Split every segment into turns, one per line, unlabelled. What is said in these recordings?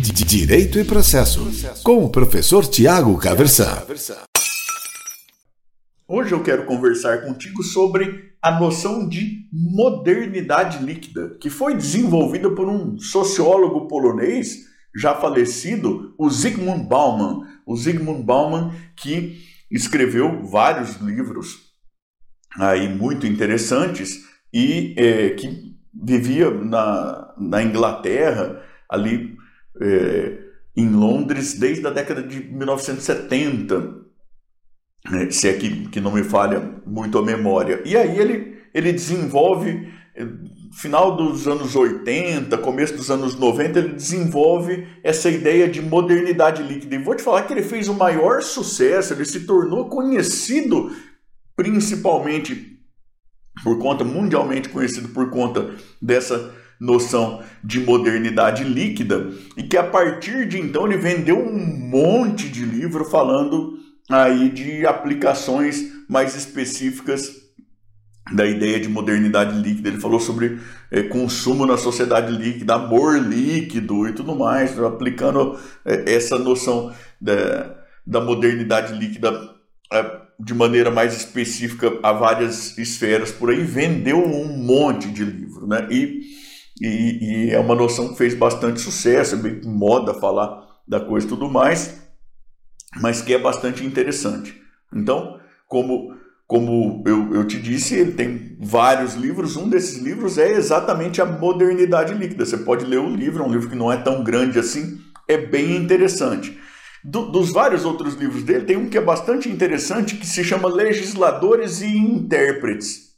Direito e Processo, com o professor Tiago Caversan.
Hoje eu quero conversar contigo sobre a noção de modernidade líquida, que foi desenvolvida por um sociólogo polonês já falecido, o Zygmunt Bauman. O Zygmunt Bauman que escreveu vários livros aí muito interessantes e é, que vivia na, na Inglaterra, ali é, em Londres, desde a década de 1970, né, se é que, que não me falha muito a memória. E aí ele, ele desenvolve, é, final dos anos 80, começo dos anos 90, ele desenvolve essa ideia de modernidade líquida. E vou te falar que ele fez o maior sucesso, ele se tornou conhecido principalmente por conta, mundialmente conhecido por conta dessa noção de modernidade líquida, e que a partir de então ele vendeu um monte de livro falando aí de aplicações mais específicas da ideia de modernidade líquida. Ele falou sobre é, consumo na sociedade líquida, amor líquido e tudo mais, aplicando é, essa noção da, da modernidade líquida é, de maneira mais específica a várias esferas por aí, vendeu um monte de livro, né? E, e, e é uma noção que fez bastante sucesso, é bem moda falar da coisa e tudo mais, mas que é bastante interessante. Então, como, como eu, eu te disse, ele tem vários livros, um desses livros é exatamente a modernidade líquida. Você pode ler o livro, é um livro que não é tão grande assim, é bem interessante. Do, dos vários outros livros dele, tem um que é bastante interessante que se chama Legisladores e Intérpretes,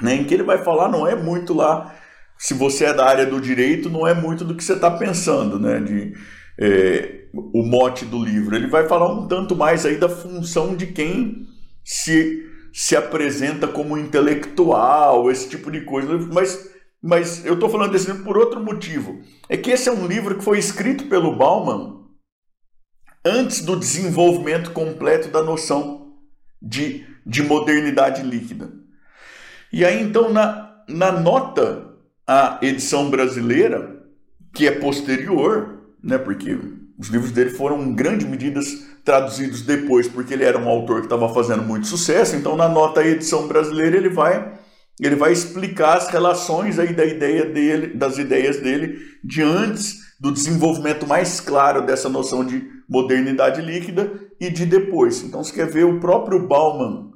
né, em que ele vai falar, não é muito lá, se você é da área do direito, não é muito do que você está pensando, né, de, é, o mote do livro. Ele vai falar um tanto mais aí da função de quem se, se apresenta como intelectual, esse tipo de coisa, mas mas eu estou falando desse livro por outro motivo. É que esse é um livro que foi escrito pelo Bauman antes do desenvolvimento completo da noção de, de modernidade líquida. E aí, então, na, na nota à edição brasileira, que é posterior, né, porque os livros dele foram em grande medida traduzidos depois, porque ele era um autor que estava fazendo muito sucesso, então na nota edição brasileira ele vai ele vai explicar as relações aí da ideia dele, das ideias dele de antes do desenvolvimento mais claro dessa noção de modernidade líquida e de depois. Então, você quer ver o próprio Bauman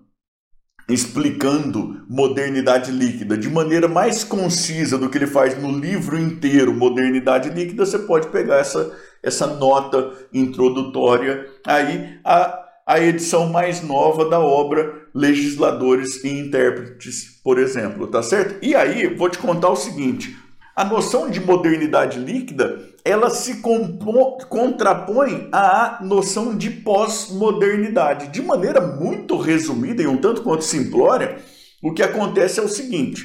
explicando modernidade líquida de maneira mais concisa do que ele faz no livro inteiro Modernidade Líquida, você pode pegar essa, essa nota introdutória aí a, a edição mais nova da obra Legisladores e Intérpretes, por exemplo, tá certo? E aí, vou te contar o seguinte, a noção de modernidade líquida ela se contrapõe à noção de pós-modernidade. De maneira muito resumida e um tanto quanto simplória, o que acontece é o seguinte: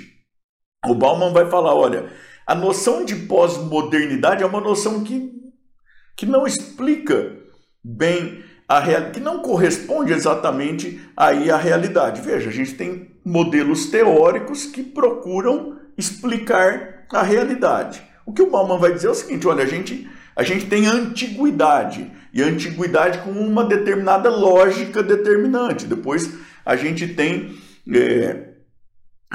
o Bauman vai falar, olha, a noção de pós-modernidade é uma noção que, que não explica bem a real, que não corresponde exatamente aí à realidade. Veja, a gente tem modelos teóricos que procuram explicar a realidade. O que o Bauman vai dizer é o seguinte: olha, a gente, a gente tem antiguidade, e antiguidade com uma determinada lógica determinante. Depois a gente tem é,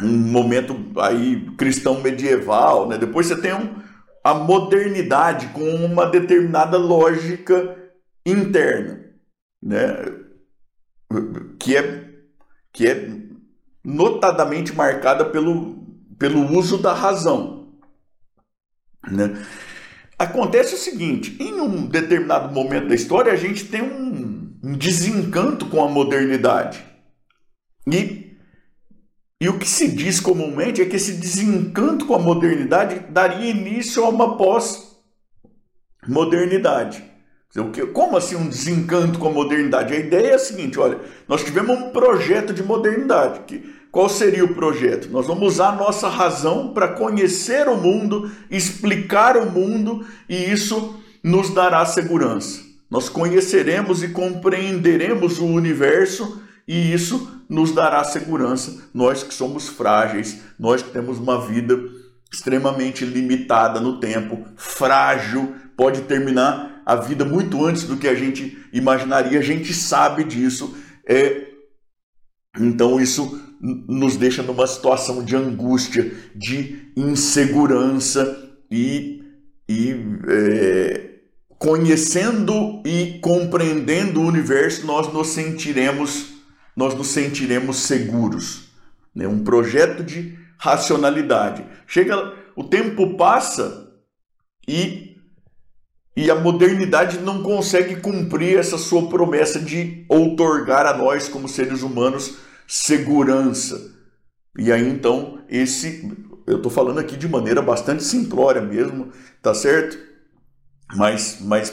um momento aí cristão medieval, né? depois você tem um, a modernidade com uma determinada lógica interna, né? que, é, que é notadamente marcada pelo, pelo uso da razão. Né? Acontece o seguinte: em um determinado momento da história, a gente tem um, um desencanto com a modernidade. E, e o que se diz comumente é que esse desencanto com a modernidade daria início a uma pós-modernidade. Como assim um desencanto com a modernidade? A ideia é a seguinte: olha, nós tivemos um projeto de modernidade que qual seria o projeto? Nós vamos usar a nossa razão para conhecer o mundo, explicar o mundo e isso nos dará segurança. Nós conheceremos e compreenderemos o universo e isso nos dará segurança. Nós que somos frágeis, nós que temos uma vida extremamente limitada no tempo, frágil, pode terminar a vida muito antes do que a gente imaginaria. A gente sabe disso. É, então isso nos deixa numa situação de angústia, de insegurança e, e é, conhecendo e compreendendo o universo, nós nos sentiremos, nós nos sentiremos seguros. Né? Um projeto de racionalidade. Chega, o tempo passa e e a modernidade não consegue cumprir essa sua promessa de outorgar a nós como seres humanos segurança. E aí então esse eu estou falando aqui de maneira bastante simplória mesmo, tá certo? Mas, mas,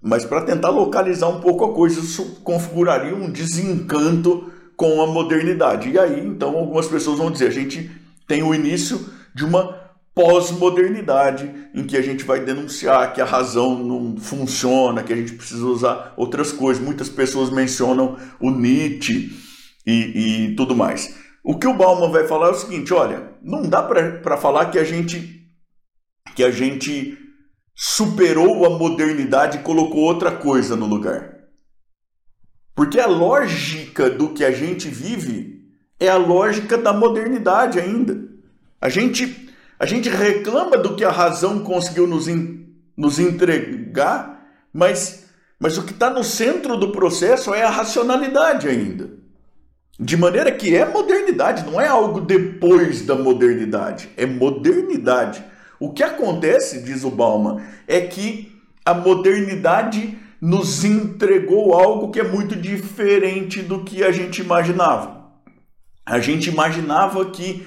mas para tentar localizar um pouco a coisa, isso configuraria um desencanto com a modernidade. E aí, então, algumas pessoas vão dizer: a gente tem o início de uma pós-modernidade, em que a gente vai denunciar que a razão não funciona, que a gente precisa usar outras coisas. Muitas pessoas mencionam o Nietzsche e, e tudo mais. O que o Bauman vai falar é o seguinte: olha, não dá para falar que a gente que a gente superou a modernidade e colocou outra coisa no lugar. Porque a lógica do que a gente vive é a lógica da modernidade ainda. A gente, a gente reclama do que a razão conseguiu nos, in, nos entregar, mas, mas o que está no centro do processo é a racionalidade ainda. De maneira que é modernidade, não é algo depois da modernidade, é modernidade. O que acontece, diz o Bauman, é que a modernidade nos entregou algo que é muito diferente do que a gente imaginava. A gente imaginava que,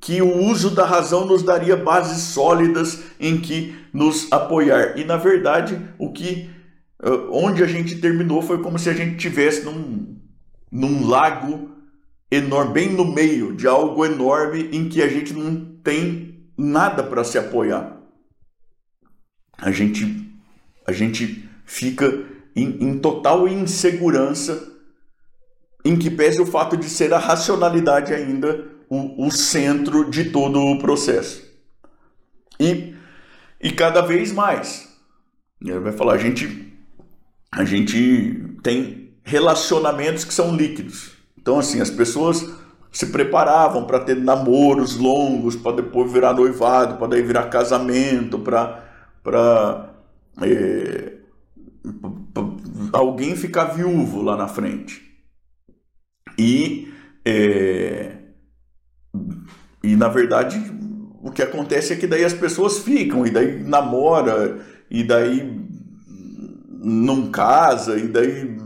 que o uso da razão nos daria bases sólidas em que nos apoiar. E na verdade, o que eh, onde a gente terminou foi como se a gente tivesse num, num lago enorme, bem no meio de algo enorme em que a gente não tem nada para se apoiar. A gente, a gente fica em, em total insegurança, em que pese o fato de ser a racionalidade ainda o, o centro de todo o processo. E, e cada vez mais, ele vai falar, a gente, a gente tem relacionamentos que são líquidos. Então, assim, as pessoas se preparavam para ter namoros longos, para depois virar noivado, para daí virar casamento, para é, alguém ficar viúvo lá na frente. E é, e na verdade o que acontece é que daí as pessoas ficam e daí namora e daí não casa e daí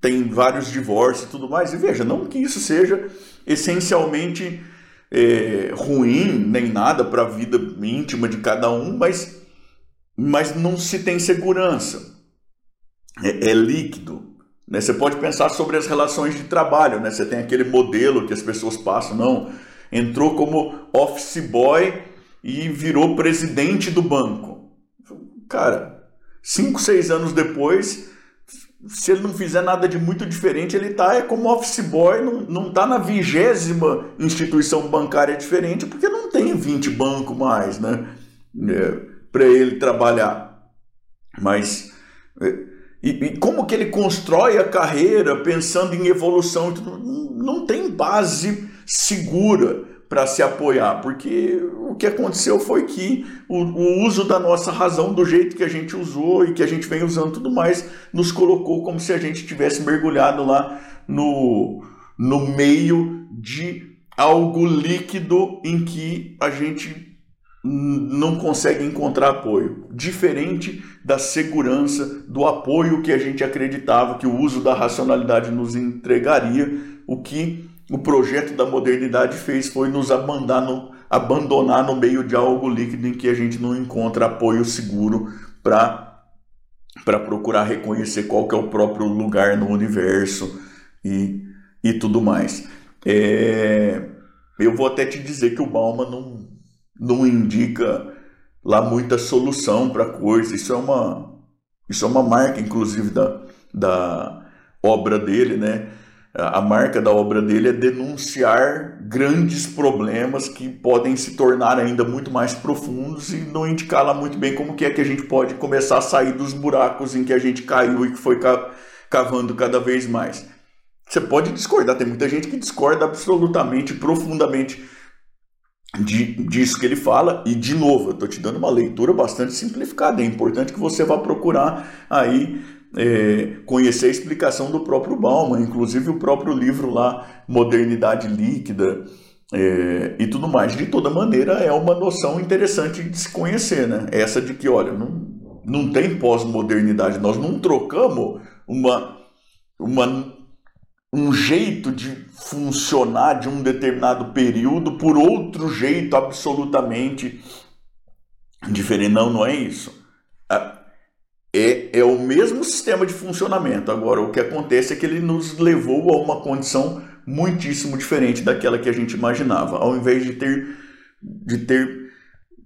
tem vários divórcios e tudo mais. E veja, não que isso seja essencialmente é, ruim nem nada para a vida íntima de cada um, mas, mas não se tem segurança. É, é líquido. Né? Você pode pensar sobre as relações de trabalho. Né? Você tem aquele modelo que as pessoas passam, não, entrou como office boy e virou presidente do banco. Cara, cinco, seis anos depois se ele não fizer nada de muito diferente, ele está é como office boy, não está na vigésima instituição bancária diferente, porque não tem 20 bancos mais, né? É, para ele trabalhar. Mas. É, e, e, como que ele constrói a carreira pensando em evolução? Não tem base segura para se apoiar, porque o que aconteceu foi que o, o, uso da nossa razão, do jeito que a gente usou e que a gente vem usando tudo mais, nos colocou como se a gente tivesse mergulhado lá no, no meio de algo líquido em que a gente não consegue encontrar apoio. Diferente da segurança, do apoio que a gente acreditava que o uso da racionalidade nos entregaria, o que o projeto da modernidade fez foi nos abandonar no, abandonar no meio de algo líquido em que a gente não encontra apoio seguro para para procurar reconhecer qual que é o próprio lugar no universo e, e tudo mais. É, eu vou até te dizer que o Bauman não, não indica lá muita solução para coisa. Isso é uma isso é uma marca, inclusive, da, da obra dele, né? A marca da obra dele é denunciar grandes problemas que podem se tornar ainda muito mais profundos e não indicar lá muito bem como que é que a gente pode começar a sair dos buracos em que a gente caiu e que foi cavando cada vez mais. Você pode discordar, tem muita gente que discorda absolutamente, profundamente de, disso que ele fala. E, de novo, eu estou te dando uma leitura bastante simplificada. É importante que você vá procurar aí é, conhecer a explicação do próprio Bauman, inclusive o próprio livro lá, Modernidade Líquida. É, e tudo mais. De toda maneira, é uma noção interessante de se conhecer, né? Essa de que, olha, não, não tem pós-modernidade, nós não trocamos uma, uma um jeito de funcionar de um determinado período por outro jeito absolutamente diferente. Não, não é isso. É, é o mesmo sistema de funcionamento. Agora, o que acontece é que ele nos levou a uma condição muitíssimo diferente daquela que a gente imaginava. Ao invés de ter, de ter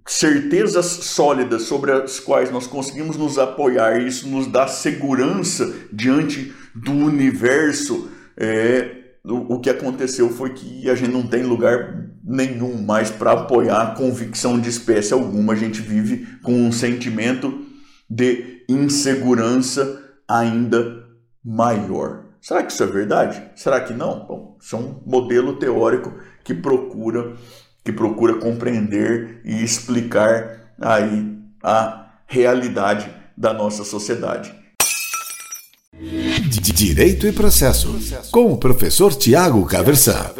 certezas sólidas sobre as quais nós conseguimos nos apoiar, isso nos dá segurança diante do universo é, o, o que aconteceu foi que a gente não tem lugar nenhum mais para apoiar a convicção de espécie alguma. A gente vive com um sentimento de insegurança ainda maior. Será que isso é verdade? Será que não? Bom, isso é um modelo teórico que procura que procura compreender e explicar aí a realidade da nossa sociedade.
Direito e Processo, com o professor Tiago Caversan.